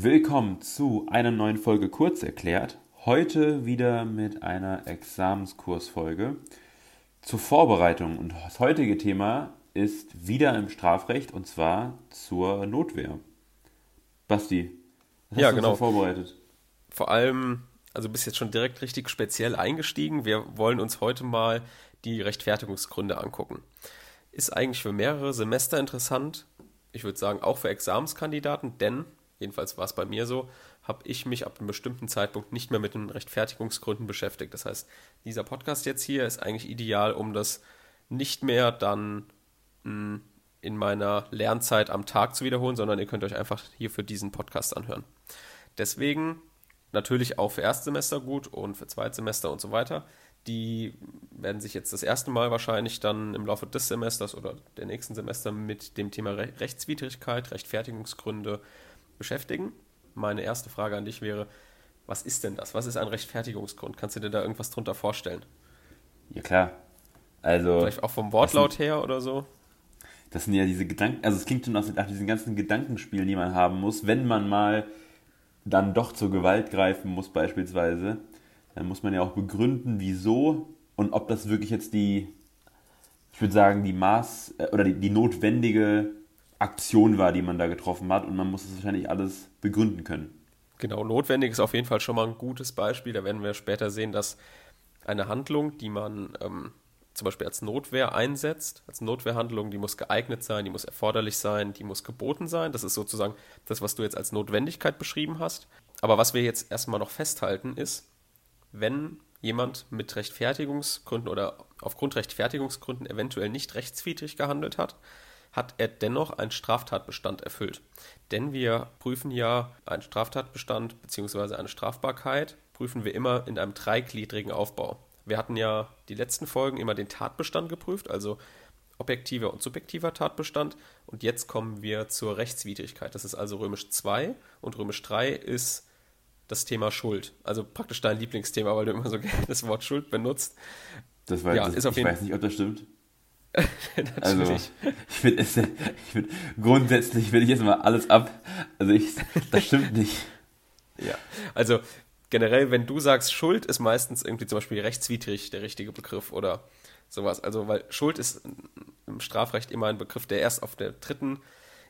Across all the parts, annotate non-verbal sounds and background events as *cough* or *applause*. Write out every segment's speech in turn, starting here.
Willkommen zu einer neuen Folge Kurz erklärt. Heute wieder mit einer Examenskursfolge zur Vorbereitung. Und das heutige Thema ist wieder im Strafrecht und zwar zur Notwehr. Basti, was ja, hast du genau. vorbereitet? Vor allem, also bist jetzt schon direkt richtig speziell eingestiegen. Wir wollen uns heute mal die Rechtfertigungsgründe angucken. Ist eigentlich für mehrere Semester interessant. Ich würde sagen, auch für Examenskandidaten, denn jedenfalls war es bei mir so, habe ich mich ab einem bestimmten Zeitpunkt nicht mehr mit den Rechtfertigungsgründen beschäftigt. Das heißt, dieser Podcast jetzt hier ist eigentlich ideal, um das nicht mehr dann hm, in meiner Lernzeit am Tag zu wiederholen, sondern ihr könnt euch einfach hier für diesen Podcast anhören. Deswegen natürlich auch für Erstsemester gut und für Zweitsemester und so weiter. Die werden sich jetzt das erste Mal wahrscheinlich dann im Laufe des Semesters oder der nächsten Semester mit dem Thema Rechtswidrigkeit, Rechtfertigungsgründe beschäftigen. Meine erste Frage an dich wäre, was ist denn das? Was ist ein Rechtfertigungsgrund? Kannst du dir da irgendwas drunter vorstellen? Ja, klar. Also. Vielleicht auch vom Wortlaut sind, her oder so? Das sind ja diese Gedanken, also es klingt schon nach diesen ganzen Gedankenspielen, die man haben muss, wenn man mal dann doch zur Gewalt greifen muss, beispielsweise. Dann muss man ja auch begründen, wieso und ob das wirklich jetzt die, ich würde sagen, die Maß äh, oder die, die notwendige Aktion war, die man da getroffen hat und man muss es wahrscheinlich alles begründen können. Genau, notwendig ist auf jeden Fall schon mal ein gutes Beispiel. Da werden wir später sehen, dass eine Handlung, die man ähm, zum Beispiel als Notwehr einsetzt, als Notwehrhandlung, die muss geeignet sein, die muss erforderlich sein, die muss geboten sein. Das ist sozusagen das, was du jetzt als Notwendigkeit beschrieben hast. Aber was wir jetzt erstmal noch festhalten ist, wenn jemand mit Rechtfertigungsgründen oder aufgrund Rechtfertigungsgründen eventuell nicht rechtswidrig gehandelt hat, hat er dennoch einen Straftatbestand erfüllt. Denn wir prüfen ja einen Straftatbestand bzw. eine Strafbarkeit, prüfen wir immer in einem dreigliedrigen Aufbau. Wir hatten ja die letzten Folgen immer den Tatbestand geprüft, also objektiver und subjektiver Tatbestand. Und jetzt kommen wir zur Rechtswidrigkeit. Das ist also römisch 2 und römisch 3 ist das Thema Schuld. Also praktisch dein Lieblingsthema, weil du immer so *laughs* gerne das Wort Schuld benutzt. Das war, ja, das, ist auf ich jeden weiß nicht, ob das stimmt. *laughs* also, ich finde find, grundsätzlich will ich jetzt mal alles ab. Also, ich, das stimmt nicht. Ja, also generell, wenn du sagst, Schuld ist meistens irgendwie zum Beispiel rechtswidrig der richtige Begriff oder sowas. Also, weil Schuld ist im Strafrecht immer ein Begriff, der erst auf der dritten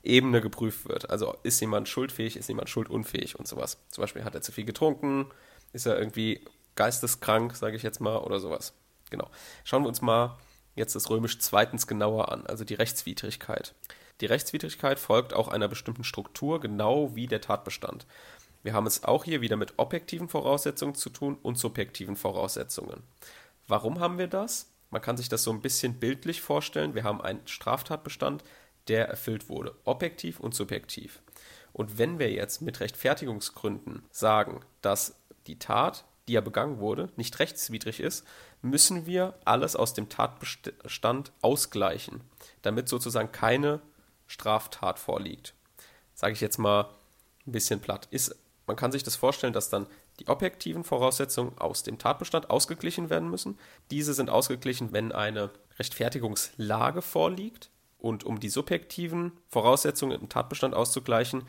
Ebene geprüft wird. Also, ist jemand schuldfähig, ist jemand schuldunfähig und sowas. Zum Beispiel hat er zu viel getrunken, ist er irgendwie geisteskrank, sage ich jetzt mal, oder sowas. Genau. Schauen wir uns mal jetzt das römisch zweitens genauer an, also die Rechtswidrigkeit. Die Rechtswidrigkeit folgt auch einer bestimmten Struktur, genau wie der Tatbestand. Wir haben es auch hier wieder mit objektiven Voraussetzungen zu tun und subjektiven Voraussetzungen. Warum haben wir das? Man kann sich das so ein bisschen bildlich vorstellen. Wir haben einen Straftatbestand, der erfüllt wurde, objektiv und subjektiv. Und wenn wir jetzt mit Rechtfertigungsgründen sagen, dass die Tat, die ja begangen wurde, nicht rechtswidrig ist, müssen wir alles aus dem Tatbestand ausgleichen, damit sozusagen keine Straftat vorliegt. Sage ich jetzt mal ein bisschen platt. Ist, man kann sich das vorstellen, dass dann die objektiven Voraussetzungen aus dem Tatbestand ausgeglichen werden müssen. Diese sind ausgeglichen, wenn eine Rechtfertigungslage vorliegt. Und um die subjektiven Voraussetzungen im Tatbestand auszugleichen,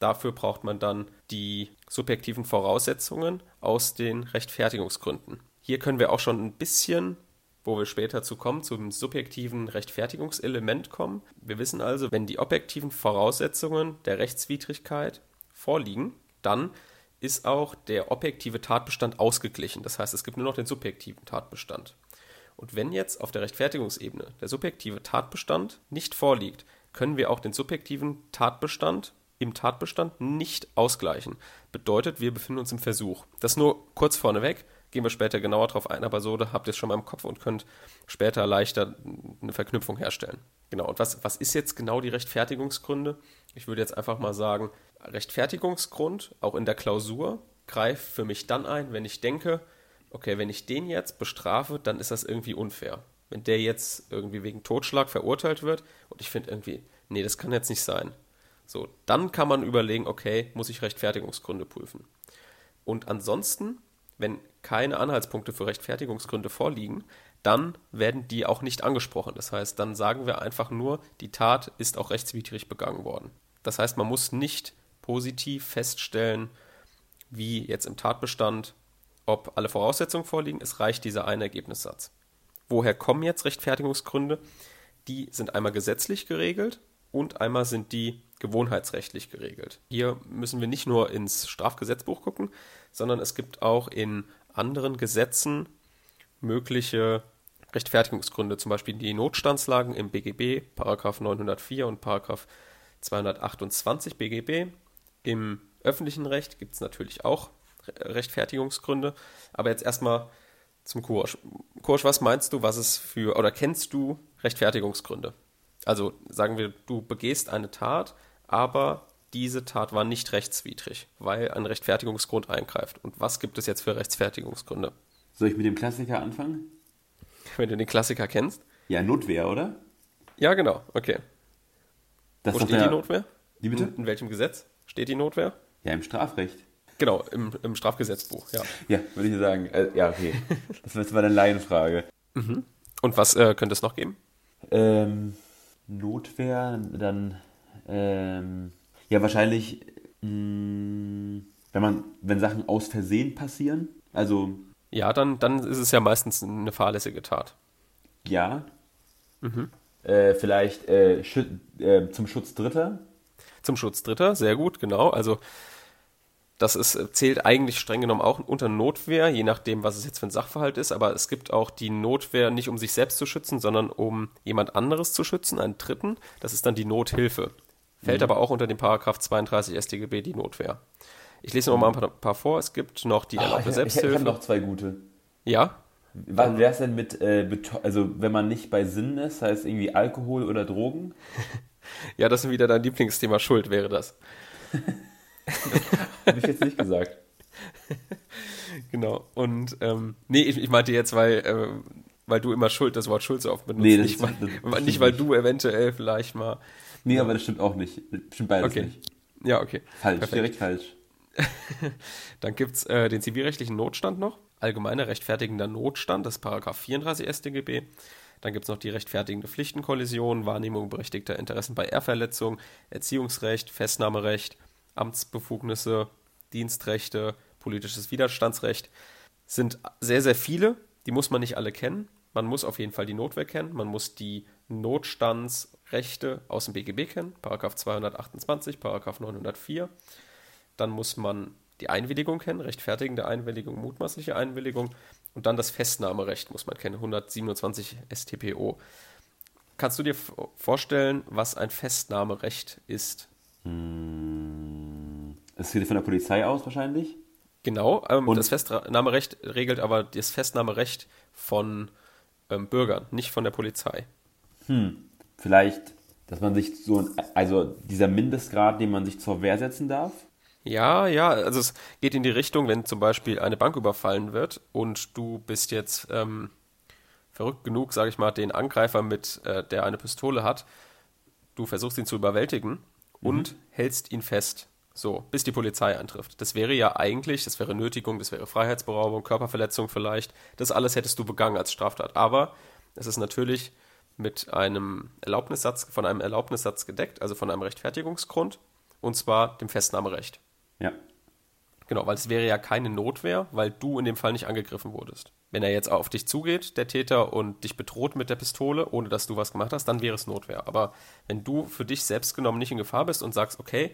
dafür braucht man dann die subjektiven Voraussetzungen aus den Rechtfertigungsgründen. Hier können wir auch schon ein bisschen, wo wir später zu kommen, zum subjektiven Rechtfertigungselement kommen. Wir wissen also, wenn die objektiven Voraussetzungen der Rechtswidrigkeit vorliegen, dann ist auch der objektive Tatbestand ausgeglichen. Das heißt, es gibt nur noch den subjektiven Tatbestand. Und wenn jetzt auf der Rechtfertigungsebene der subjektive Tatbestand nicht vorliegt, können wir auch den subjektiven Tatbestand im Tatbestand nicht ausgleichen. Bedeutet, wir befinden uns im Versuch. Das nur kurz vorneweg gehen wir später genauer darauf ein, aber so habt ihr es schon mal im Kopf und könnt später leichter eine Verknüpfung herstellen. Genau, und was, was ist jetzt genau die Rechtfertigungsgründe? Ich würde jetzt einfach mal sagen, Rechtfertigungsgrund, auch in der Klausur, greift für mich dann ein, wenn ich denke, okay, wenn ich den jetzt bestrafe, dann ist das irgendwie unfair. Wenn der jetzt irgendwie wegen Totschlag verurteilt wird und ich finde irgendwie, nee, das kann jetzt nicht sein. So, dann kann man überlegen, okay, muss ich Rechtfertigungsgründe prüfen. Und ansonsten wenn keine Anhaltspunkte für Rechtfertigungsgründe vorliegen, dann werden die auch nicht angesprochen. Das heißt, dann sagen wir einfach nur, die Tat ist auch rechtswidrig begangen worden. Das heißt, man muss nicht positiv feststellen, wie jetzt im Tatbestand, ob alle Voraussetzungen vorliegen. Es reicht dieser eine Ergebnissatz. Woher kommen jetzt Rechtfertigungsgründe? Die sind einmal gesetzlich geregelt und einmal sind die gewohnheitsrechtlich geregelt. Hier müssen wir nicht nur ins Strafgesetzbuch gucken, sondern es gibt auch in anderen Gesetzen mögliche Rechtfertigungsgründe, zum Beispiel die Notstandslagen im BGB, Paragraph 904 und Paragraph 228 BGB. Im öffentlichen Recht gibt es natürlich auch Rechtfertigungsgründe, aber jetzt erstmal zum Kursch. Kursch, was meinst du, was es für, oder kennst du Rechtfertigungsgründe? Also sagen wir, du begehst eine Tat, aber diese Tat war nicht rechtswidrig, weil ein Rechtfertigungsgrund eingreift. Und was gibt es jetzt für Rechtfertigungsgründe? Soll ich mit dem Klassiker anfangen? *laughs* Wenn du den Klassiker kennst? Ja, Notwehr, oder? Ja, genau, okay. Das Wo steht der- die Notwehr? Wie bitte? In, in welchem Gesetz steht die Notwehr? Ja, im Strafrecht. Genau, im, im Strafgesetzbuch, ja. Ja, würde ich sagen. Äh, ja, okay. *laughs* Das war- das war eine Laienfrage. Und was äh, könnte es noch geben? Ähm, Notwehr, dann, ähm, ja, wahrscheinlich, mh, wenn man, wenn Sachen aus Versehen passieren, also, Ja, dann, dann ist es ja meistens eine fahrlässige Tat. ja, äh, vielleicht äh, schü äh, zum Schutz Dritter, Zum Schutz Dritter, sehr gut, genau. Also das ist, zählt eigentlich streng genommen auch unter Notwehr, je nachdem, was es jetzt für ein Sachverhalt ist. Aber es gibt auch die Notwehr nicht um sich selbst zu schützen, sondern um jemand anderes zu schützen, einen Dritten. Das ist dann die Nothilfe. Fällt aber auch unter den Paragraph 32 StGB die Notwehr. Ich lese noch mal ein paar, paar vor. Es gibt noch die erlaubte Ah, ich, ich, ich Selbsthilfe. habe noch zwei gute. ja, Was wäre es denn mit, äh, also wenn man nicht bei Sinnen ist, heißt irgendwie Alkohol oder Drogen? *laughs* ja, das ist wieder dein Lieblingsthema Schuld, wäre das. *laughs* Habe ich jetzt nicht gesagt. *laughs* Genau. Und ähm, nee, ich, ich meinte jetzt, weil, ähm, weil du immer Schuld, das Wort Schuld so oft benutzt. Nee, das- nicht, weil, das nicht, weil du eventuell vielleicht mal. Nee, aber das stimmt auch nicht. Stimmt beides Okay. nicht. Ja, okay. Falsch, Perfekt. direkt falsch. *laughs* Dann gibt es äh, den zivilrechtlichen Notstand noch. Allgemeiner rechtfertigender Notstand, das ist Paragraph 34 StGB. Dann gibt es noch die rechtfertigende Pflichtenkollision, Wahrnehmung berechtigter Interessen bei Ehrverletzung, Erziehungsrecht, Festnahmerecht, Amtsbefugnisse, Dienstrechte, politisches Widerstandsrecht. Sind sehr, sehr viele. Die muss man nicht alle kennen. Man muss auf jeden Fall die Notwehr kennen. Man muss die Notstandsrechte aus dem BGB kennen. Paragraph 228, Paragraph 904. Dann muss man die Einwilligung kennen, rechtfertigende Einwilligung, mutmaßliche Einwilligung. Und dann das Festnahmerecht muss man kennen, 127 StPO. Kannst du dir vorstellen, was ein Festnahmerecht ist? Das geht von der Polizei aus wahrscheinlich. Genau, ähm, das Festnahmerecht regelt aber das Festnahmerecht von ähm, Bürgern, nicht von der Polizei. Vielleicht, dass man sich so, also dieser Mindestgrad, den man sich zur Wehr setzen darf. Ja, ja, also es geht in die Richtung, wenn zum Beispiel eine Bank überfallen wird und du bist jetzt ähm, verrückt genug, sage ich mal, den Angreifer mit, äh, der eine Pistole hat, du versuchst ihn zu überwältigen und hältst ihn fest, so, bis die Polizei eintrifft. Das wäre ja eigentlich, das wäre Nötigung, das wäre Freiheitsberaubung, Körperverletzung vielleicht, das alles hättest du begangen als Straftat. Aber es ist natürlich mit einem Erlaubnissatz, von einem Erlaubnissatz gedeckt, also von einem Rechtfertigungsgrund, und zwar dem Festnahmerecht. Ja. Genau, weil es wäre ja keine Notwehr, weil du in dem Fall nicht angegriffen wurdest. Wenn er jetzt auf dich zugeht, der Täter, und dich bedroht mit der Pistole, ohne dass du was gemacht hast, dann wäre es Notwehr. Aber wenn du für dich selbst genommen nicht in Gefahr bist und sagst, okay,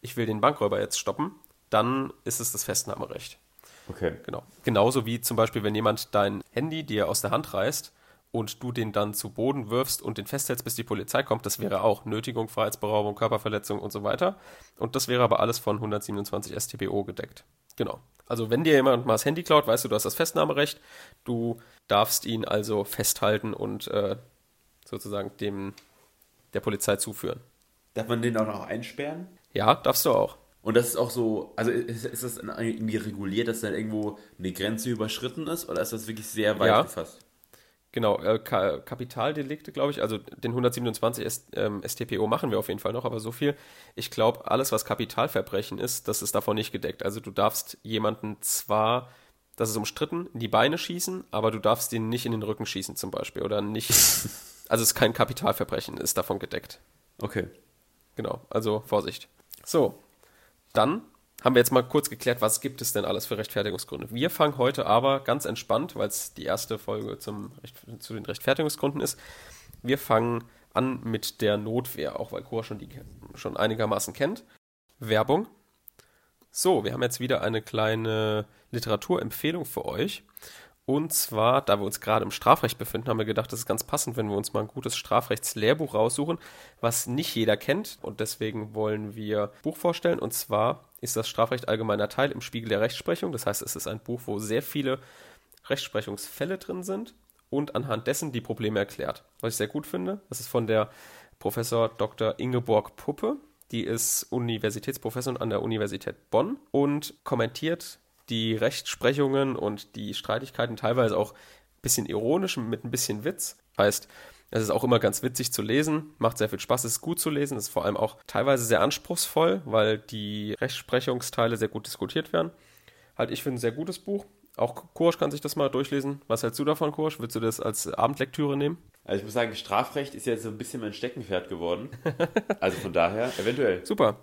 ich will den Bankräuber jetzt stoppen, dann ist es das Festnahmerecht. Okay. Genau. Genauso wie zum Beispiel, wenn jemand dein Handy dir aus der Hand reißt und du den dann zu Boden wirfst und den festhältst, bis die Polizei kommt, das wäre auch Nötigung, Freiheitsberaubung, Körperverletzung und so weiter. Und das wäre aber alles von 127 StPO gedeckt. Genau. Also wenn dir jemand mal das Handy klaut, weißt du, du hast das Festnahmerecht. Du darfst ihn also festhalten und äh, sozusagen dem der Polizei zuführen. Darf man den auch noch einsperren? Ja, darfst du auch. Und das ist auch so, also ist, ist das irgendwie reguliert, dass dann irgendwo eine Grenze überschritten ist oder ist das wirklich sehr weit Ja. gefasst? Genau, äh, Ka Kapitaldelikte, glaube ich, also den 127 S ähm, StPO machen wir auf jeden Fall noch, aber so viel. Ich glaube, alles, was Kapitalverbrechen ist, das ist davon nicht gedeckt. Also du darfst jemanden zwar, das ist umstritten, in die Beine schießen, aber du darfst ihn nicht in den Rücken schießen zum Beispiel oder nicht. *laughs* also es ist kein Kapitalverbrechen, ist davon gedeckt. Okay. Genau, also Vorsicht. So, dann haben wir jetzt mal kurz geklärt, was gibt es denn alles für Rechtfertigungsgründe. Wir fangen heute aber ganz entspannt, weil es die erste Folge zum, zu den Rechtfertigungsgründen ist. Wir fangen an mit der Notwehr, auch weil Cora schon, die, schon einigermaßen kennt. Werbung. So, wir haben jetzt wieder eine kleine Literaturempfehlung für euch. Und zwar, da wir uns gerade im Strafrecht befinden, haben wir gedacht, das ist ganz passend, wenn wir uns mal ein gutes Strafrechtslehrbuch raussuchen, was nicht jeder kennt. Und deswegen wollen wir ein Buch vorstellen. Und zwar ist das Strafrecht allgemeiner Teil im Spiegel der Rechtsprechung. Das heißt, es ist ein Buch, wo sehr viele Rechtsprechungsfälle drin sind und anhand dessen die Probleme erklärt. Was ich sehr gut finde, das ist von der Professor Dr. Ingeborg Puppe. Die ist Universitätsprofessorin an der Universität Bonn und kommentiert die Rechtsprechungen und die Streitigkeiten teilweise auch ein bisschen ironisch mit ein bisschen Witz. Heißt, es ist auch immer ganz witzig zu lesen, macht sehr viel Spaß, es ist gut zu lesen, es ist vor allem auch teilweise sehr anspruchsvoll, weil die Rechtsprechungsteile sehr gut diskutiert werden. Halt, ich finde ein sehr gutes Buch. Auch Kursch kann sich das mal durchlesen. Was hältst du davon, Kursch? Willst du das als Abendlektüre nehmen? Also ich muss sagen, Strafrecht ist jetzt so ein bisschen mein Steckenpferd geworden. *laughs* also von daher, eventuell. Super.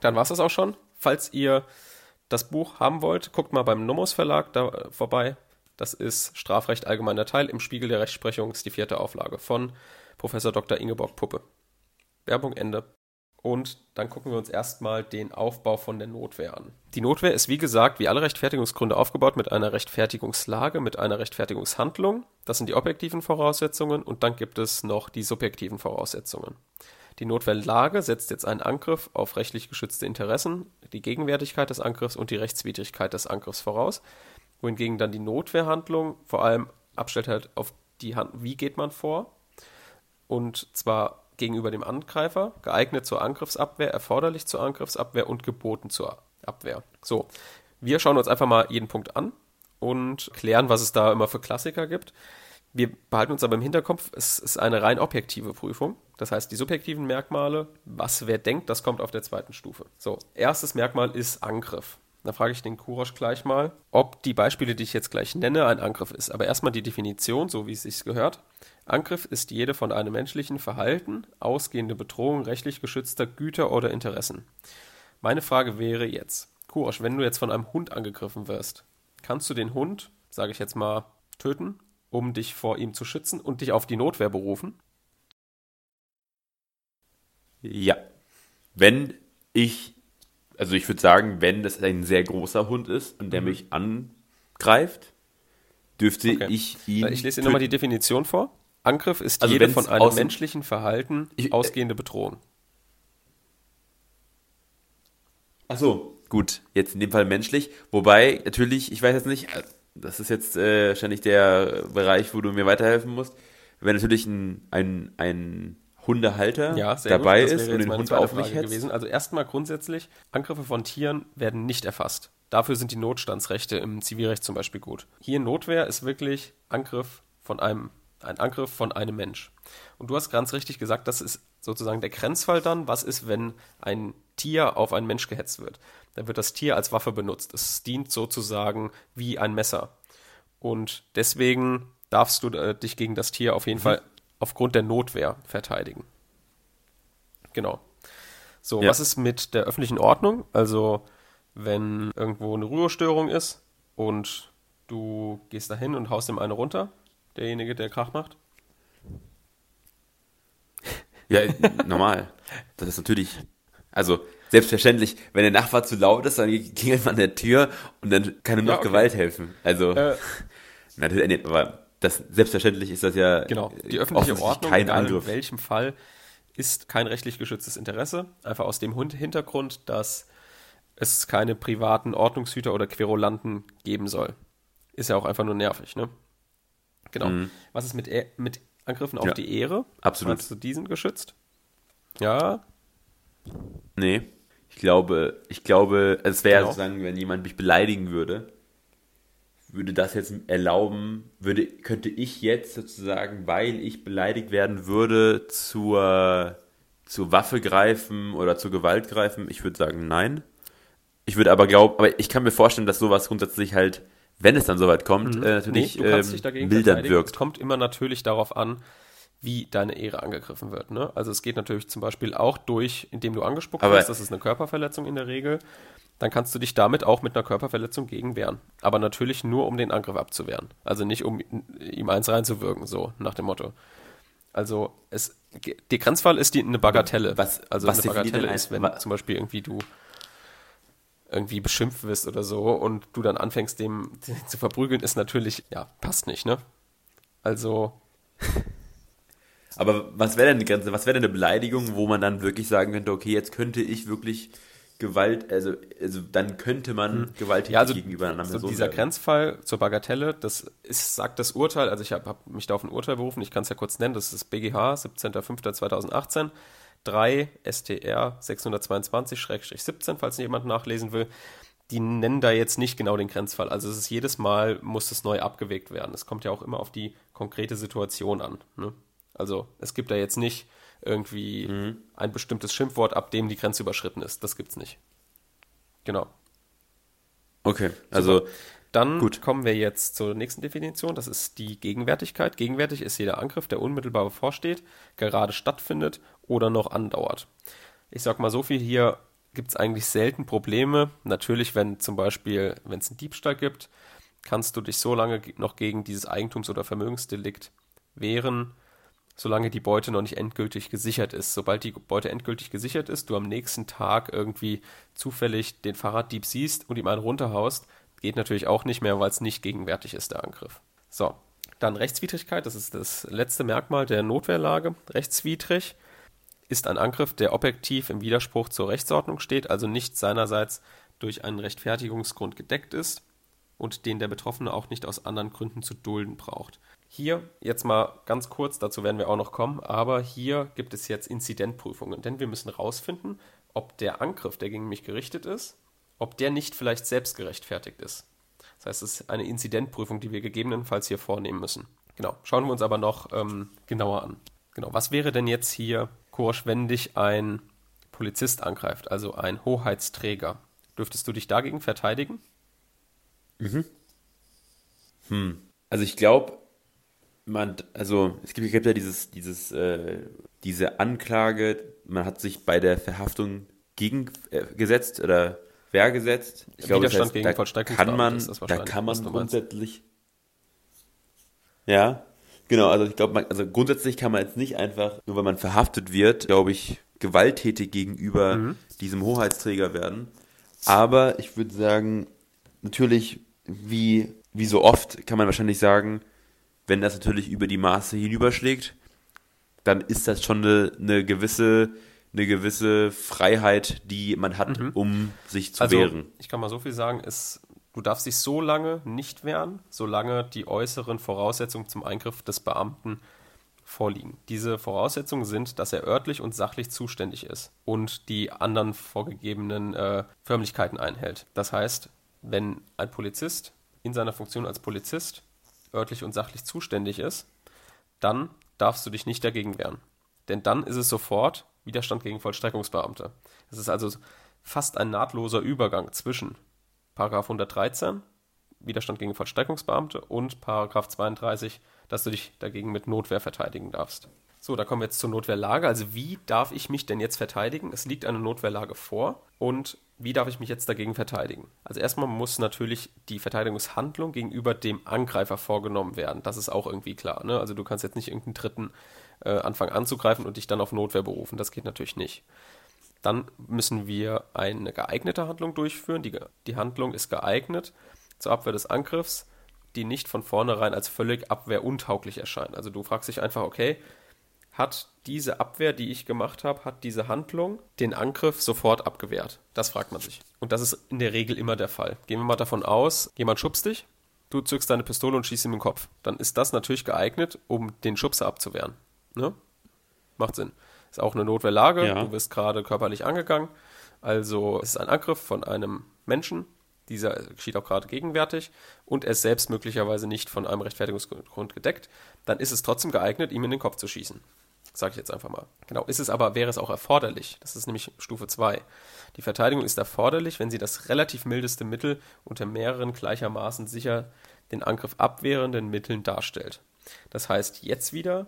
Dann war es das auch schon. Falls ihr das Buch haben wollt, guckt mal beim Nomos Verlag da äh, vorbei. Das ist Strafrecht allgemeiner Teil im Spiegel der Rechtsprechung, ist die vierte Auflage von Professor Dr. Ingeborg Puppe. Werbung Ende. Und dann gucken wir uns erstmal den Aufbau von der Notwehr an. Die Notwehr ist wie gesagt wie alle Rechtfertigungsgründe aufgebaut mit einer Rechtfertigungslage, mit einer Rechtfertigungshandlung. Das sind die objektiven Voraussetzungen und dann gibt es noch die subjektiven Voraussetzungen. Die Notwehrlage setzt jetzt einen Angriff auf rechtlich geschützte Interessen, die Gegenwärtigkeit des Angriffs und die Rechtswidrigkeit des Angriffs voraus, wohingegen dann die Notwehrhandlung vor allem abstellt halt auf die Hand, wie geht man vor und zwar gegenüber dem Angreifer, geeignet zur Angriffsabwehr, erforderlich zur Angriffsabwehr und geboten zur Abwehr. So, wir schauen uns einfach mal jeden Punkt an und klären, was es da immer für Klassiker gibt. Wir behalten uns aber im Hinterkopf, es ist eine rein objektive Prüfung. Das heißt, die subjektiven Merkmale, was wer denkt, das kommt auf der zweiten Stufe. So, erstes Merkmal ist Angriff. Da frage ich den Kurosch gleich mal, ob die Beispiele, die ich jetzt gleich nenne, ein Angriff ist. Aber erstmal die Definition, so wie es sich gehört. Angriff ist jede von einem menschlichen Verhalten ausgehende Bedrohung rechtlich geschützter Güter oder Interessen. Meine Frage wäre jetzt, Kurosch, wenn du jetzt von einem Hund angegriffen wirst, kannst du den Hund, sage ich jetzt mal, töten um dich vor ihm zu schützen und dich auf die Notwehr berufen? Ja. Wenn ich, also ich würde sagen, wenn das ein sehr großer Hund ist und der mhm. mich angreift, dürfte okay. ich ihn. Ich lese dir nochmal die Definition vor. Angriff ist also jede von einem menschlichen Verhalten ich, äh, ausgehende Bedrohung. Ach so, gut. Jetzt in dem Fall menschlich. Wobei, natürlich, ich weiß jetzt nicht, das ist jetzt äh, wahrscheinlich der Bereich, wo du mir weiterhelfen musst. Wenn natürlich ein, ein, ein Hundehalter ja, dabei ist und den Hund auf mich. Gewesen. Also erstmal grundsätzlich, Angriffe von Tieren werden nicht erfasst. Dafür sind die Notstandsrechte im Zivilrecht zum Beispiel gut. Hier Notwehr ist wirklich Angriff von einem, ein Angriff von einem Mensch. Und du hast ganz richtig gesagt, das ist sozusagen der Grenzfall dann. Was ist, wenn ein Tier auf einen Mensch gehetzt wird? Dann wird das Tier als Waffe benutzt. Es dient sozusagen wie ein Messer. Und deswegen darfst du äh, dich gegen das Tier auf jeden mhm. Fall aufgrund der Notwehr verteidigen. Genau. So, ja. was ist mit der öffentlichen Ordnung? Also, wenn irgendwo eine Ruhestörung ist und du gehst dahin und haust ihm eine runter, derjenige, der Krach macht? Ja, normal. Das ist natürlich, also selbstverständlich, wenn der Nachbar zu laut ist, dann klingelt man an der Tür und dann kann ihm noch ja, okay. Gewalt helfen. Also, äh, natürlich, aber das, selbstverständlich ist das ja genau. die öffentliche Ordnung, kein Angriff. in welchem Fall, ist kein rechtlich geschütztes Interesse. Einfach aus dem Hintergrund, dass es keine privaten Ordnungshüter oder Querulanten geben soll. Ist ja auch einfach nur nervig, ne? Genau. Mhm. Was ist mit, e mit Angriffen auf ja, die Ehre? Absolut. Meinst du diesen geschützt? Ja. Nee. Ich glaube, ich glaube, es wäre genau. sozusagen, wenn jemand mich beleidigen würde, würde das jetzt erlauben, würde, könnte ich jetzt sozusagen, weil ich beleidigt werden würde, zur, zur Waffe greifen oder zur Gewalt greifen? Ich würde sagen, nein. Ich würde aber glauben, aber ich kann mir vorstellen, dass sowas grundsätzlich halt, wenn es dann soweit kommt, mhm. äh, natürlich nee, ähm, mildernd wirkt. Es kommt immer natürlich darauf an, wie deine Ehre angegriffen wird. Ne? Also es geht natürlich zum Beispiel auch durch, indem du angespuckt wirst, das ist eine Körperverletzung in der Regel, dann kannst du dich damit auch mit einer Körperverletzung gegen wehren. Aber natürlich nur, um den Angriff abzuwehren. Also nicht, um ihm eins reinzuwirken, so nach dem Motto. Also es, der Grenzfall ist die, eine Bagatelle. Was- also was eine Bagatelle ist, wenn zum Beispiel irgendwie du irgendwie beschimpft wirst oder so und du dann anfängst, dem *laughs* zu verprügeln, ist natürlich, ja, passt nicht, ne? Also, Aber was wäre denn die Grenze? Was wäre denn eine Beleidigung, wo man dann wirklich sagen könnte, okay, jetzt könnte ich wirklich Gewalt, also, also dann könnte man gewalttätig Hm. ja, also gegenüber einer so Person dieser werden. Grenzfall zur Bagatelle, das ist, sagt das Urteil, also ich habe hab mich da auf ein Urteil berufen, ich kann es ja kurz nennen, das ist BGH, 17.05.2018, 3 STR 622-17, falls jemand nachlesen will. Die nennen da jetzt nicht genau den Grenzfall. Also es ist jedes Mal, muss es neu abgewegt werden. Es kommt ja auch immer auf die konkrete Situation an. Ne? Also es gibt da jetzt nicht irgendwie Mhm. ein bestimmtes Schimpfwort, ab dem die Grenze überschritten ist. Das gibt's nicht. Genau. Okay, also Dann Gut. kommen wir jetzt zur nächsten Definition. Das ist die Gegenwärtigkeit. Gegenwärtig ist jeder Angriff, der unmittelbar bevorsteht, gerade stattfindet oder noch andauert. Ich sag mal so viel, hier gibt es eigentlich selten Probleme. Natürlich, wenn zum Beispiel, wenn es einen Diebstahl gibt, kannst du dich so lange ge- noch gegen dieses Eigentums- oder Vermögensdelikt wehren, solange die Beute noch nicht endgültig gesichert ist. Sobald die Beute endgültig gesichert ist, du am nächsten Tag irgendwie zufällig den Fahrraddieb siehst und ihm einen runterhaust, geht natürlich auch nicht mehr, weil es nicht gegenwärtig ist, der Angriff. So, dann Rechtswidrigkeit, das ist das letzte Merkmal der Notwehrlage. Rechtswidrig ist ein Angriff, der objektiv im Widerspruch zur Rechtsordnung steht, also nicht seinerseits durch einen Rechtfertigungsgrund gedeckt ist und den der Betroffene auch nicht aus anderen Gründen zu dulden braucht. Hier jetzt mal ganz kurz, dazu werden wir auch noch kommen, aber hier gibt es jetzt Inzidentprüfungen, denn wir müssen rausfinden, ob der Angriff, der gegen mich gerichtet ist, ob der nicht vielleicht selbst gerechtfertigt ist. Das heißt, es ist eine Inzidentprüfung, die wir gegebenenfalls hier vornehmen müssen. Genau, schauen wir uns aber noch ähm, genauer an. Genau, was wäre denn jetzt hier, Korosch, wenn dich ein Polizist angreift, also ein Hoheitsträger? Dürftest du dich dagegen verteidigen? Also ich glaube, man, also es gibt, es gibt ja dieses, dieses, äh, diese Anklage, man hat sich bei der Verhaftung gegen äh, gesetzt oder Wehr gesetzt. Ich glaube, das Widerstand heißt, gegen da kann man, da kann man grundsätzlich, ja, genau. Also ich glaube, also grundsätzlich kann man jetzt nicht einfach, nur weil man verhaftet wird, glaube ich, gewalttätig gegenüber Mhm. diesem Hoheitsträger werden. Aber ich würde sagen, natürlich, wie, wie so oft, kann man wahrscheinlich sagen, wenn das natürlich über die Maße hinüberschlägt, dann ist das schon eine, eine gewisse eine gewisse Freiheit, die man hat, um sich zu also, wehren. ich kann mal so viel sagen, ist, du darfst dich so lange nicht wehren, solange die äußeren Voraussetzungen zum Eingriff des Beamten vorliegen. Diese Voraussetzungen sind, dass er örtlich und sachlich zuständig ist und die anderen vorgegebenen äh, Förmlichkeiten einhält. Das heißt, wenn ein Polizist in seiner Funktion als Polizist örtlich und sachlich zuständig ist, dann darfst du dich nicht dagegen wehren. Denn dann ist es sofort Widerstand gegen Vollstreckungsbeamte. Es ist also fast ein nahtloser Übergang zwischen Paragraph 113, Widerstand gegen Vollstreckungsbeamte, und Paragraph 32, dass du dich dagegen mit Notwehr verteidigen darfst. So, da kommen wir jetzt zur Notwehrlage. Also wie darf ich mich denn jetzt verteidigen? Es liegt eine Notwehrlage vor und wie darf ich mich jetzt dagegen verteidigen? Also erstmal muss natürlich die Verteidigungshandlung gegenüber dem Angreifer vorgenommen werden. Das ist auch irgendwie klar. Ne? Also du kannst jetzt nicht irgendeinen Dritten äh, anfangen anzugreifen und dich dann auf Notwehr berufen. Das geht natürlich nicht. Dann müssen wir eine geeignete Handlung durchführen. Die, die Handlung ist geeignet zur Abwehr des Angriffs, die nicht von vornherein als völlig abwehruntauglich erscheint. Also du fragst dich einfach, okay, hat diese Abwehr, die ich gemacht habe, hat diese Handlung den Angriff sofort abgewehrt? Das fragt man sich. Und das ist in der Regel immer der Fall. Gehen wir mal davon aus, jemand schubst dich, du zückst deine Pistole und schießt ihm in den Kopf. Dann ist das natürlich geeignet, um den Schubser abzuwehren. Ne? Macht Sinn. Ist auch eine Notwehrlage, Ja. du wirst gerade körperlich angegangen. Also es ist ein Angriff von einem Menschen, dieser geschieht auch gerade gegenwärtig und er ist selbst möglicherweise nicht von einem Rechtfertigungsgrund gedeckt, dann ist es trotzdem geeignet, ihm in den Kopf zu schießen. Sage ich jetzt einfach mal. Genau, ist es aber, wäre es auch erforderlich. Das ist nämlich Stufe 2. Die Verteidigung ist erforderlich, wenn sie das relativ mildeste Mittel unter mehreren gleichermaßen sicher den Angriff abwehrenden Mitteln darstellt. Das heißt jetzt wieder,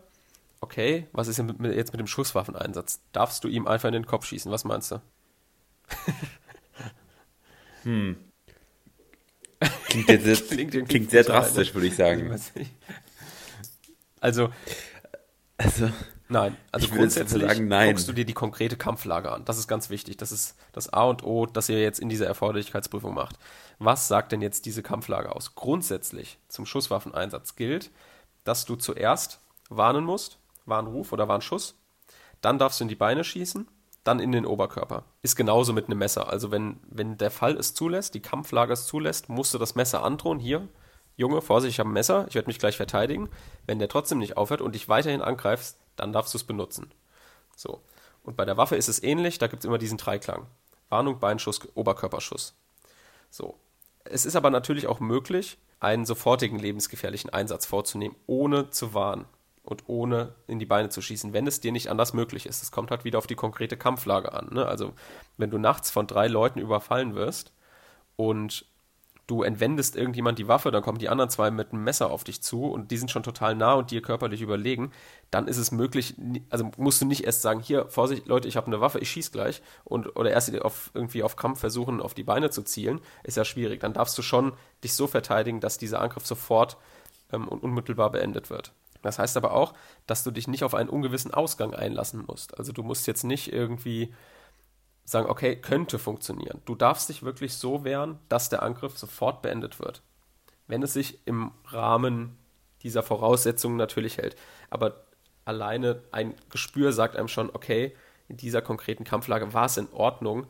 okay, was ist jetzt mit dem Schusswaffeneinsatz? Darfst du ihm einfach in den Kopf schießen? Was meinst du? *laughs* hm. Klingt, jetzt, *laughs* klingt, klingt sehr drastisch, ne? würde ich sagen. Also, also nein, also grundsätzlich sagen, nein. guckst du dir die konkrete Kampflage an. Das ist ganz wichtig. Das ist das A und O, das ihr jetzt in dieser Erforderlichkeitsprüfung macht. Was sagt denn jetzt diese Kampflage aus? Grundsätzlich zum Schusswaffeneinsatz gilt, dass du zuerst warnen musst, Warnruf oder Warnschuss, dann darfst du in die Beine schießen, dann in den Oberkörper. Ist genauso mit einem Messer. Also wenn, wenn der Fall es zulässt, die Kampflage es zulässt, musst du das Messer androhen. Hier, Junge, Vorsicht, ich habe ein Messer, ich werde mich gleich verteidigen. Wenn der trotzdem nicht aufhört und dich weiterhin angreifst, dann darfst du es benutzen. So. Und bei der Waffe ist es ähnlich, da gibt es immer diesen Dreiklang. Warnung, Beinschuss, Oberkörperschuss. So. Es ist aber natürlich auch möglich, einen sofortigen lebensgefährlichen Einsatz vorzunehmen, ohne zu warnen und ohne in die Beine zu schießen, wenn es dir nicht anders möglich ist. Es kommt halt wieder auf die konkrete Kampflage an. Ne? Also wenn du nachts von drei Leuten überfallen wirst und du entwendest irgendjemand die Waffe, dann kommen die anderen zwei mit einem Messer auf dich zu und die sind schon total nah und dir körperlich überlegen, dann ist es möglich, also musst du nicht erst sagen, hier, Vorsicht, Leute, ich habe eine Waffe, ich schieß gleich und oder erst auf, irgendwie auf Kampf versuchen, auf die Beine zu zielen, ist ja schwierig. Dann darfst du schon dich so verteidigen, dass dieser Angriff sofort ähm, und unmittelbar beendet wird. Das heißt aber auch, dass du dich nicht auf einen ungewissen Ausgang einlassen musst. Also du musst jetzt nicht irgendwie sagen, okay, könnte funktionieren. Du darfst dich wirklich so wehren, dass der Angriff sofort beendet wird. Wenn es sich im Rahmen dieser Voraussetzungen natürlich hält. Aber alleine ein Gespür sagt einem schon, okay, in dieser konkreten Kampflage war es in Ordnung,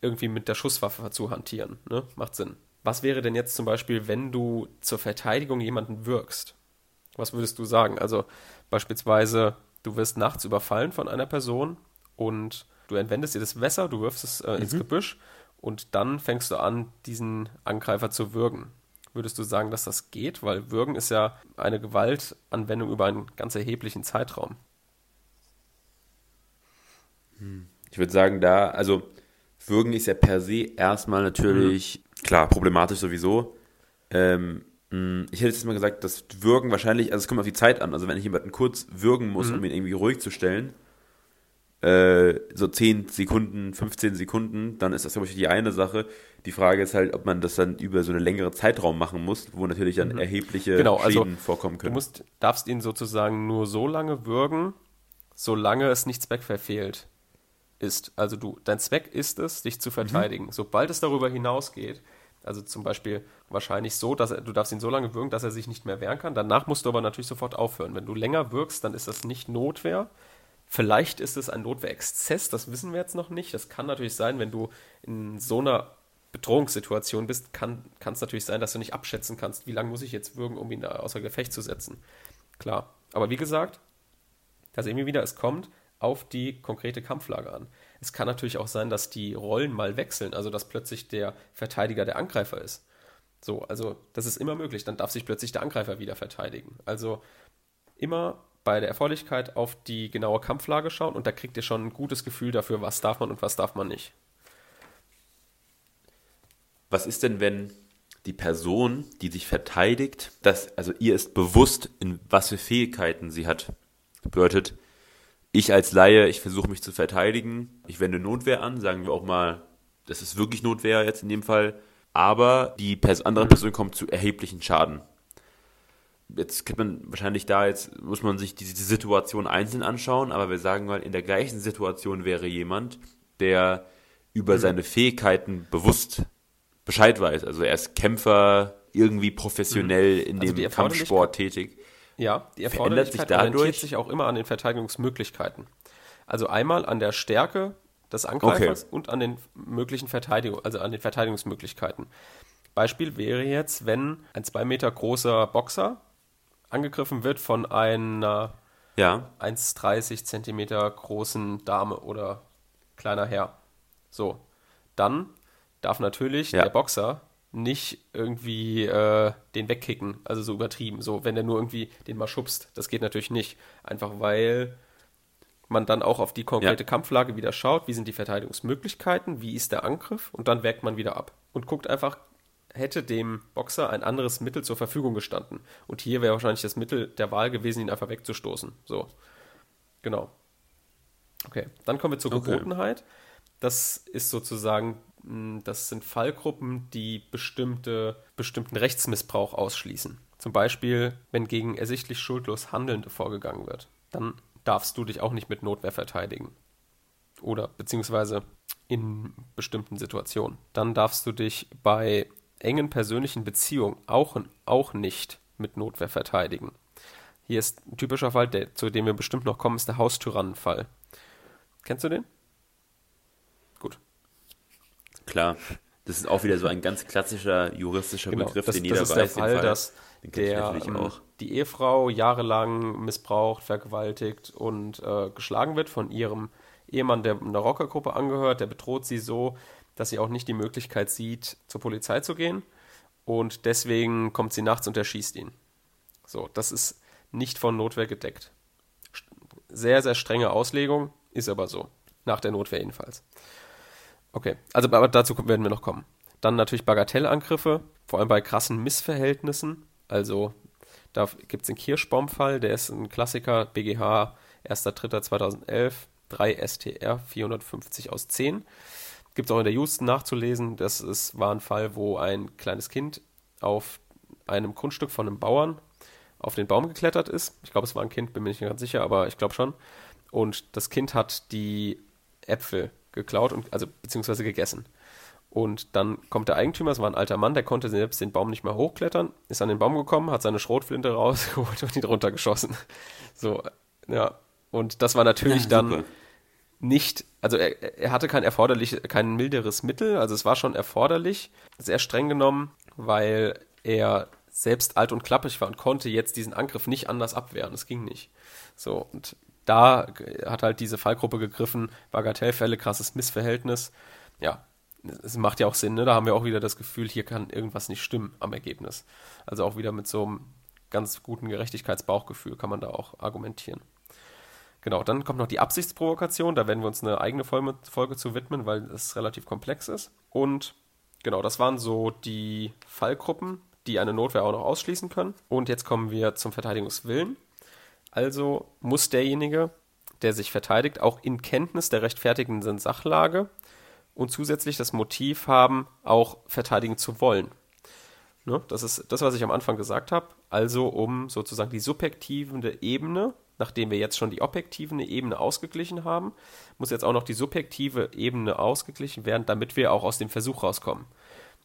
irgendwie mit der Schusswaffe zu hantieren. Ne? Macht Sinn. Was wäre denn jetzt zum Beispiel, wenn du zur Verteidigung jemanden wirkst? Was würdest du sagen? Also beispielsweise, du wirst nachts überfallen von einer Person und du entwendest dir das Messer, du wirfst es äh, mhm. ins Gebüsch und dann fängst du an, diesen Angreifer zu würgen. Würdest du sagen, dass das geht? Weil Würgen ist ja eine Gewaltanwendung über einen ganz erheblichen Zeitraum. Hm. Ich würde sagen, da, also Würgen ist ja per se erstmal natürlich, mhm. klar, problematisch sowieso. Ähm, hm, ich hätte jetzt mal gesagt, dass Würgen wahrscheinlich, also es kommt auf die Zeit an. Also wenn ich jemanden kurz würgen muss, mhm. um ihn irgendwie ruhig zu stellen, äh, so 10 Sekunden, 15 Sekunden, dann ist das, glaube ich, die eine Sache. Die Frage ist halt, ob man das dann über so einen längeren Zeitraum machen muss, wo natürlich dann mhm. erhebliche genau, also Schäden vorkommen können. Du musst, darfst ihn sozusagen nur so lange würgen, solange es nicht zweckverfehlt ist. Also du, dein Zweck ist es, dich zu mhm. verteidigen. Mhm. Sobald es darüber hinausgeht, also zum Beispiel wahrscheinlich so, dass er, du darfst ihn so lange würgen, dass er sich nicht mehr wehren kann. Danach musst du aber natürlich sofort aufhören. Wenn du länger wirkst, dann ist das nicht Notwehr. Vielleicht ist es ein Notwehrexzess, das wissen wir jetzt noch nicht. Das kann natürlich sein, wenn du in so einer Bedrohungssituation bist, kann es natürlich sein, dass du nicht abschätzen kannst, wie lange muss ich jetzt würgen, um ihn außer Gefecht zu setzen. Klar. Aber wie gesagt, da sehen wir wieder, es kommt auf die konkrete Kampflage an. Es kann natürlich auch sein, dass die Rollen mal wechseln, also dass plötzlich der Verteidiger der Angreifer ist. So, also das ist immer möglich. Dann darf sich plötzlich der Angreifer wieder verteidigen. Also immer bei der Erforderlichkeit auf die genaue Kampflage schauen und da kriegt ihr schon ein gutes Gefühl dafür, was darf man und was darf man nicht. Was ist denn, wenn die Person, die sich verteidigt, dass, also ihr ist bewusst, in was für Fähigkeiten sie hat. Bedeutet, ich als Laie, ich versuche mich zu verteidigen, ich wende Notwehr an, sagen wir auch mal, das ist wirklich Notwehr jetzt in dem Fall, aber die andere Person kommt zu erheblichen Schaden. Jetzt kann man wahrscheinlich da jetzt, muss man sich diese Situation einzeln anschauen, aber wir sagen mal, in der gleichen Situation wäre jemand, der über mhm. seine Fähigkeiten bewusst Bescheid weiß. Also er ist Kämpfer, irgendwie professionell mhm. in also dem Kampfsport tätig. Ja, die Erforderlichkeit orientiert sich auch immer an den Verteidigungsmöglichkeiten. Also einmal an der Stärke des Angreifers okay. und an den möglichen Verteidigung, also an den Verteidigungsmöglichkeiten. Beispiel wäre jetzt, wenn ein zwei Meter großer Boxer angegriffen wird von einer ja. 1,30 Zentimeter großen Dame oder kleiner Herr. So, dann darf natürlich ja. der Boxer nicht irgendwie äh, den wegkicken, also so übertrieben, so wenn er nur irgendwie den mal schubst. Das geht natürlich nicht. Einfach weil man dann auch auf die konkrete ja. Kampflage wieder schaut, wie sind die Verteidigungsmöglichkeiten, wie ist der Angriff und dann wägt man wieder ab und guckt einfach hätte dem Boxer ein anderes Mittel zur Verfügung gestanden. Und hier wäre wahrscheinlich das Mittel der Wahl gewesen, ihn einfach wegzustoßen. So. Genau. Okay, dann kommen wir zur Okay. Gebotenheit. Das ist sozusagen, mh, das sind Fallgruppen, die bestimmte, bestimmten Rechtsmissbrauch ausschließen. Zum Beispiel, wenn gegen ersichtlich schuldlos Handelnde vorgegangen wird, dann darfst du dich auch nicht mit Notwehr verteidigen. Oder beziehungsweise in bestimmten Situationen. Dann darfst du dich bei engen persönlichen Beziehungen auch, auch nicht mit Notwehr verteidigen. Hier ist ein typischer Fall, der, zu dem wir bestimmt noch kommen, ist der Haustyrannenfall. Kennst du den? Gut. Klar. Das ist auch wieder so ein ganz klassischer juristischer Genau, Begriff, das, den das jeder ist weiß. der Fall, den dass der, ähm, auch. die Ehefrau jahrelang missbraucht, vergewaltigt und äh, geschlagen wird von ihrem Ehemann, der einer Rockergruppe angehört. Der bedroht sie so, dass sie auch nicht die Möglichkeit sieht, zur Polizei zu gehen. Und deswegen kommt sie nachts und erschießt ihn. So, das ist nicht von Notwehr gedeckt. Sehr, sehr strenge Auslegung, ist aber so. Nach der Notwehr jedenfalls. Okay, also aber dazu werden wir noch kommen. Dann natürlich Bagatellangriffe, vor allem bei krassen Missverhältnissen. Also da gibt es den Kirschbaum-Fall, der ist ein Klassiker, BGH 1.3.2011, 3 STR 450 aus 10. Gibt es auch in der Houston nachzulesen. Das ist, war ein Fall, wo ein kleines Kind auf einem Grundstück von einem Bauern auf den Baum geklettert ist. Ich glaube, es war ein Kind, bin mir nicht ganz sicher, aber ich glaube schon. Und das Kind hat die Äpfel geklaut und also beziehungsweise gegessen. Und dann kommt der Eigentümer, es war ein alter Mann, der konnte selbst den Baum nicht mehr hochklettern, ist an den Baum gekommen, hat seine Schrotflinte *laughs* rausgeholt und ihn runtergeschossen. So, ja. Und das war natürlich Ja, dann. Nicht, also er, er hatte kein erforderlich, kein milderes Mittel, also es war schon erforderlich, sehr streng genommen, weil er selbst alt und klapprig war und konnte jetzt diesen Angriff nicht anders abwehren. Es ging nicht. So, und da hat halt diese Fallgruppe gegriffen, Bagatellfälle, krasses Missverhältnis. Ja, es macht ja auch Sinn, ne? Da haben wir auch wieder das Gefühl, hier kann irgendwas nicht stimmen am Ergebnis. Also auch wieder mit so einem ganz guten Gerechtigkeitsbauchgefühl kann man da auch argumentieren. Genau, dann kommt noch die Absichtsprovokation. Da werden wir uns eine eigene Folge, zu widmen, weil es relativ komplex ist. Und genau, das waren so die Fallgruppen, die eine Notwehr auch noch ausschließen können. Und jetzt kommen wir zum Verteidigungswillen. Also muss derjenige, der sich verteidigt, auch in Kenntnis der rechtfertigenden Sachlage und zusätzlich das Motiv haben, auch verteidigen zu wollen. Ne? Das ist das, was ich am Anfang gesagt habe. Also um sozusagen die subjektive Ebene, nachdem wir jetzt schon die objektive Ebene ausgeglichen haben, muss jetzt auch noch die subjektive Ebene ausgeglichen werden, damit wir auch aus dem Versuch rauskommen.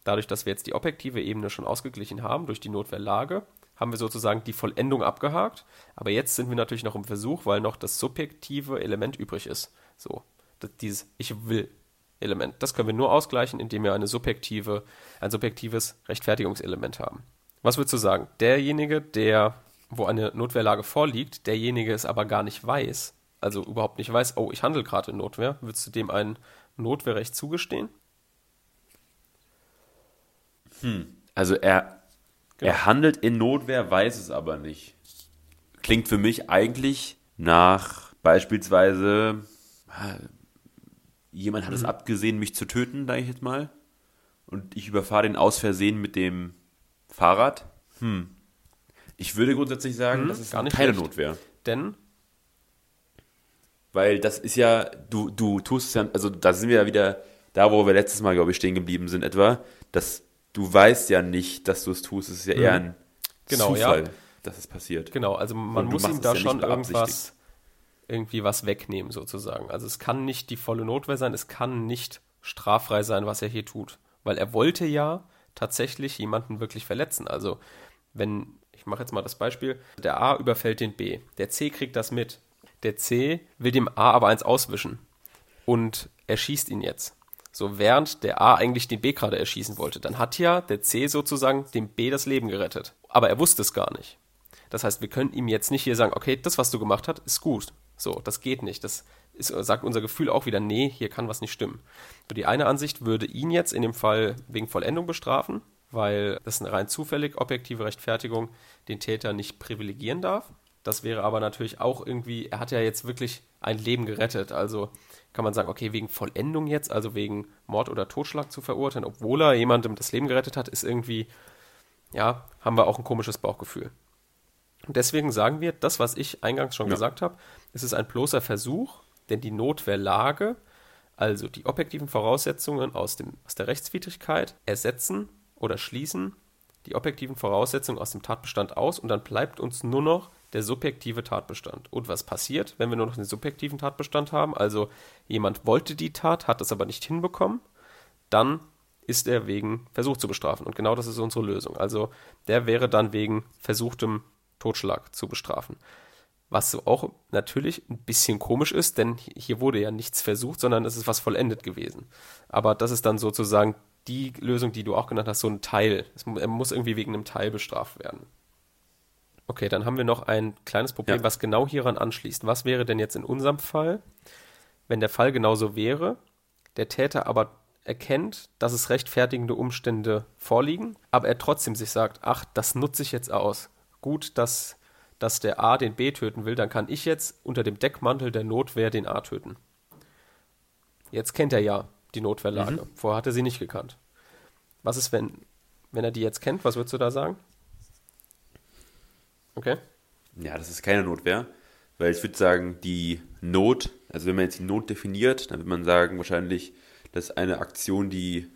Dadurch, dass wir jetzt die objektive Ebene schon ausgeglichen haben durch die Notwehrlage, haben wir sozusagen die Vollendung abgehakt. Aber jetzt sind wir natürlich noch im Versuch, weil noch das subjektive Element übrig ist. So, dieses Ich will Element. Das können wir nur ausgleichen, indem wir eine subjektive, ein subjektives Rechtfertigungselement haben. Was würdest du sagen? Derjenige, der, wo eine Notwehrlage vorliegt, derjenige es aber gar nicht weiß, also überhaupt nicht weiß, oh, ich handle gerade in Notwehr, würdest du dem ein Notwehrrecht zugestehen? Also er, Genau. er handelt in Notwehr, weiß es aber nicht. Klingt für mich eigentlich nach beispielsweise, ah, jemand hat es abgesehen, mich zu töten, sage ich jetzt mal. Und ich überfahre den aus Versehen mit dem Fahrrad. Hm. Ich würde grundsätzlich sagen, Hm, das ist gar nicht keine schlecht. Notwehr. Denn, Weil das ist ja, du, du tust es ja, also da sind wir ja wieder da, wo wir letztes Mal, glaube ich, stehen geblieben sind etwa, dass du weißt ja nicht, dass du es tust. Es ist ja eher ein Genau, Zufall, ja. dass es passiert. genau, also man muss ihm es da ja schon irgendwas, irgendwie was wegnehmen sozusagen. Also es kann nicht die volle Notwehr sein, es kann nicht straffrei sein, was er hier tut. Weil er wollte ja tatsächlich jemanden wirklich verletzen. Also wenn, ich mache jetzt mal das Beispiel, der A überfällt den B, der C kriegt das mit. Der C will dem A aber eins auswischen und erschießt ihn jetzt. So während der A eigentlich den B gerade erschießen wollte, dann hat ja der C sozusagen dem B das Leben gerettet. Aber er wusste es gar nicht. Das heißt, wir können ihm jetzt nicht hier sagen, okay, das, was du gemacht hast, ist gut. So, das geht nicht. Das ist, sagt unser Gefühl auch wieder, nee, hier kann was nicht stimmen. So, die eine Ansicht würde ihn jetzt in dem Fall wegen Vollendung bestrafen, weil das eine rein zufällig objektive Rechtfertigung den Täter nicht privilegieren darf. Das wäre aber natürlich auch irgendwie, er hat ja jetzt wirklich ein Leben gerettet. Also kann man sagen, okay, wegen Vollendung jetzt, also wegen Mord oder Totschlag zu verurteilen, obwohl er jemandem das Leben gerettet hat, ist irgendwie, ja, haben wir auch ein komisches Bauchgefühl. Und deswegen sagen wir, das, was ich eingangs schon ja. gesagt habe, es ist ein bloßer Versuch, denn die Notwehrlage, also die objektiven Voraussetzungen aus, dem, aus der Rechtswidrigkeit, ersetzen oder schließen die objektiven Voraussetzungen aus dem Tatbestand aus und dann bleibt uns nur noch der subjektive Tatbestand. Und was passiert, wenn wir nur noch den subjektiven Tatbestand haben? Also jemand wollte die Tat, hat es aber nicht hinbekommen, dann ist er wegen Versuch zu bestrafen. Und genau das ist unsere Lösung. Also der wäre dann wegen versuchtem Totschlag zu bestrafen. Was so auch natürlich ein bisschen komisch ist, denn hier wurde ja nichts versucht, sondern es ist was vollendet gewesen. Aber das ist dann sozusagen die Lösung, die du auch genannt hast, so ein Teil. er muss irgendwie wegen einem Teil bestraft werden. Okay, dann haben wir noch ein kleines Problem, ja. was genau hieran anschließt. Was wäre denn jetzt in unserem Fall, wenn der Fall genauso wäre, der Täter aber erkennt, dass es rechtfertigende Umstände vorliegen, aber er trotzdem sich sagt, ach, das nutze ich jetzt aus. Gut, dass, dass der A den B töten will, dann kann ich jetzt unter dem Deckmantel der Notwehr den A töten. Jetzt kennt er ja die Notwehrlage. Mhm. Vorher hat er sie nicht gekannt. Was ist, wenn, wenn er die jetzt kennt? Was würdest du da sagen? Okay. Ja, das ist keine Notwehr, weil ich würde sagen, die Not, also wenn man jetzt die Not definiert, dann würde man sagen, wahrscheinlich, dass eine Aktion, die,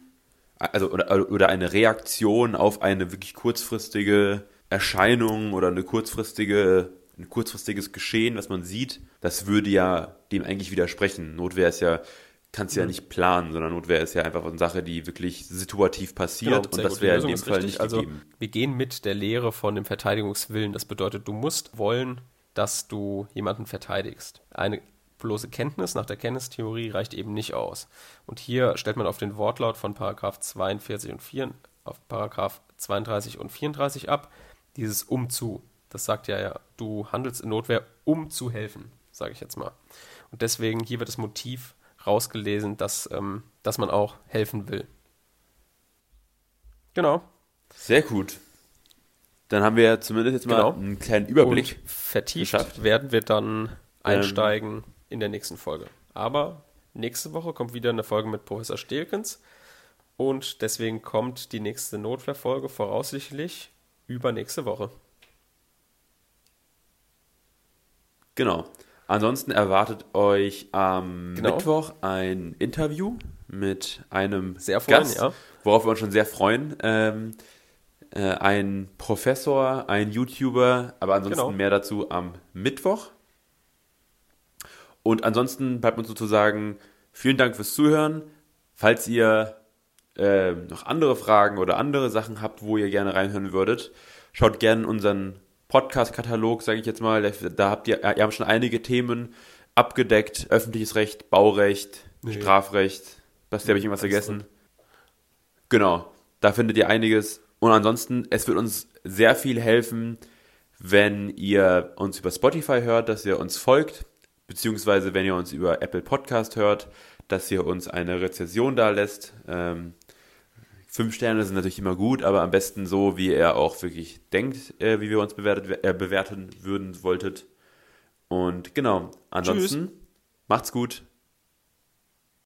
also oder, oder eine Reaktion auf eine wirklich kurzfristige Erscheinung oder eine kurzfristige, ein kurzfristiges Geschehen, was man sieht, das würde ja dem eigentlich widersprechen. Notwehr ist ja kannst du ja mhm. nicht planen, sondern Notwehr ist ja einfach eine Sache, die wirklich situativ passiert genau, und das wäre in dem Fall nicht also, gegeben. Wir gehen mit der Lehre von dem Verteidigungswillen. Das bedeutet, du musst wollen, dass du jemanden verteidigst. Eine bloße Kenntnis nach der Kenntnistheorie reicht eben nicht aus. Und hier stellt man auf den Wortlaut von Paragraph 42 und 4, auf Paragraph 32 und 34 ab, dieses umzu. Das sagt ja, ja, du handelst in Notwehr, um zu helfen, sage ich jetzt mal. Und deswegen hier wird das Motiv rausgelesen, dass, ähm, dass man auch helfen will. Genau. Sehr gut. Dann haben wir zumindest jetzt mal genau. einen kleinen Überblick. Und vertieft geschafft. werden wir dann einsteigen ähm. in der nächsten Folge. Aber nächste Woche kommt wieder eine Folge mit Professor Stelkens. Und deswegen kommt die nächste Notwehrfolge voraussichtlich übernächste Woche. Genau. Ansonsten erwartet euch am genau. Mittwoch ein Interview mit einem sehr freuen, Gast, ja. worauf wir uns schon sehr freuen. Ähm, äh, ein Professor, ein YouTuber, aber ansonsten genau. mehr dazu am Mittwoch. Und ansonsten bleibt uns sozusagen vielen Dank fürs Zuhören. Falls ihr äh, noch andere Fragen oder andere Sachen habt, wo ihr gerne reinhören würdet, schaut gerne unseren Podcast-Katalog, sage ich jetzt mal. Da habt ihr, ihr habt schon einige Themen abgedeckt. Öffentliches Recht, Baurecht, nee. Strafrecht. Nee, habe ich irgendwas vergessen? Genau, da findet ihr einiges. Und ansonsten, es wird uns sehr viel helfen, wenn ihr uns über Spotify hört, dass ihr uns folgt, beziehungsweise wenn ihr uns über Apple Podcast hört, dass ihr uns eine Rezession da lässt. Ähm, Fünf Sterne sind natürlich immer gut, aber am besten so, wie er auch wirklich denkt, äh, wie wir uns bewertet, äh, bewerten würden wolltet. Und genau, ansonsten Tschüss. macht's gut.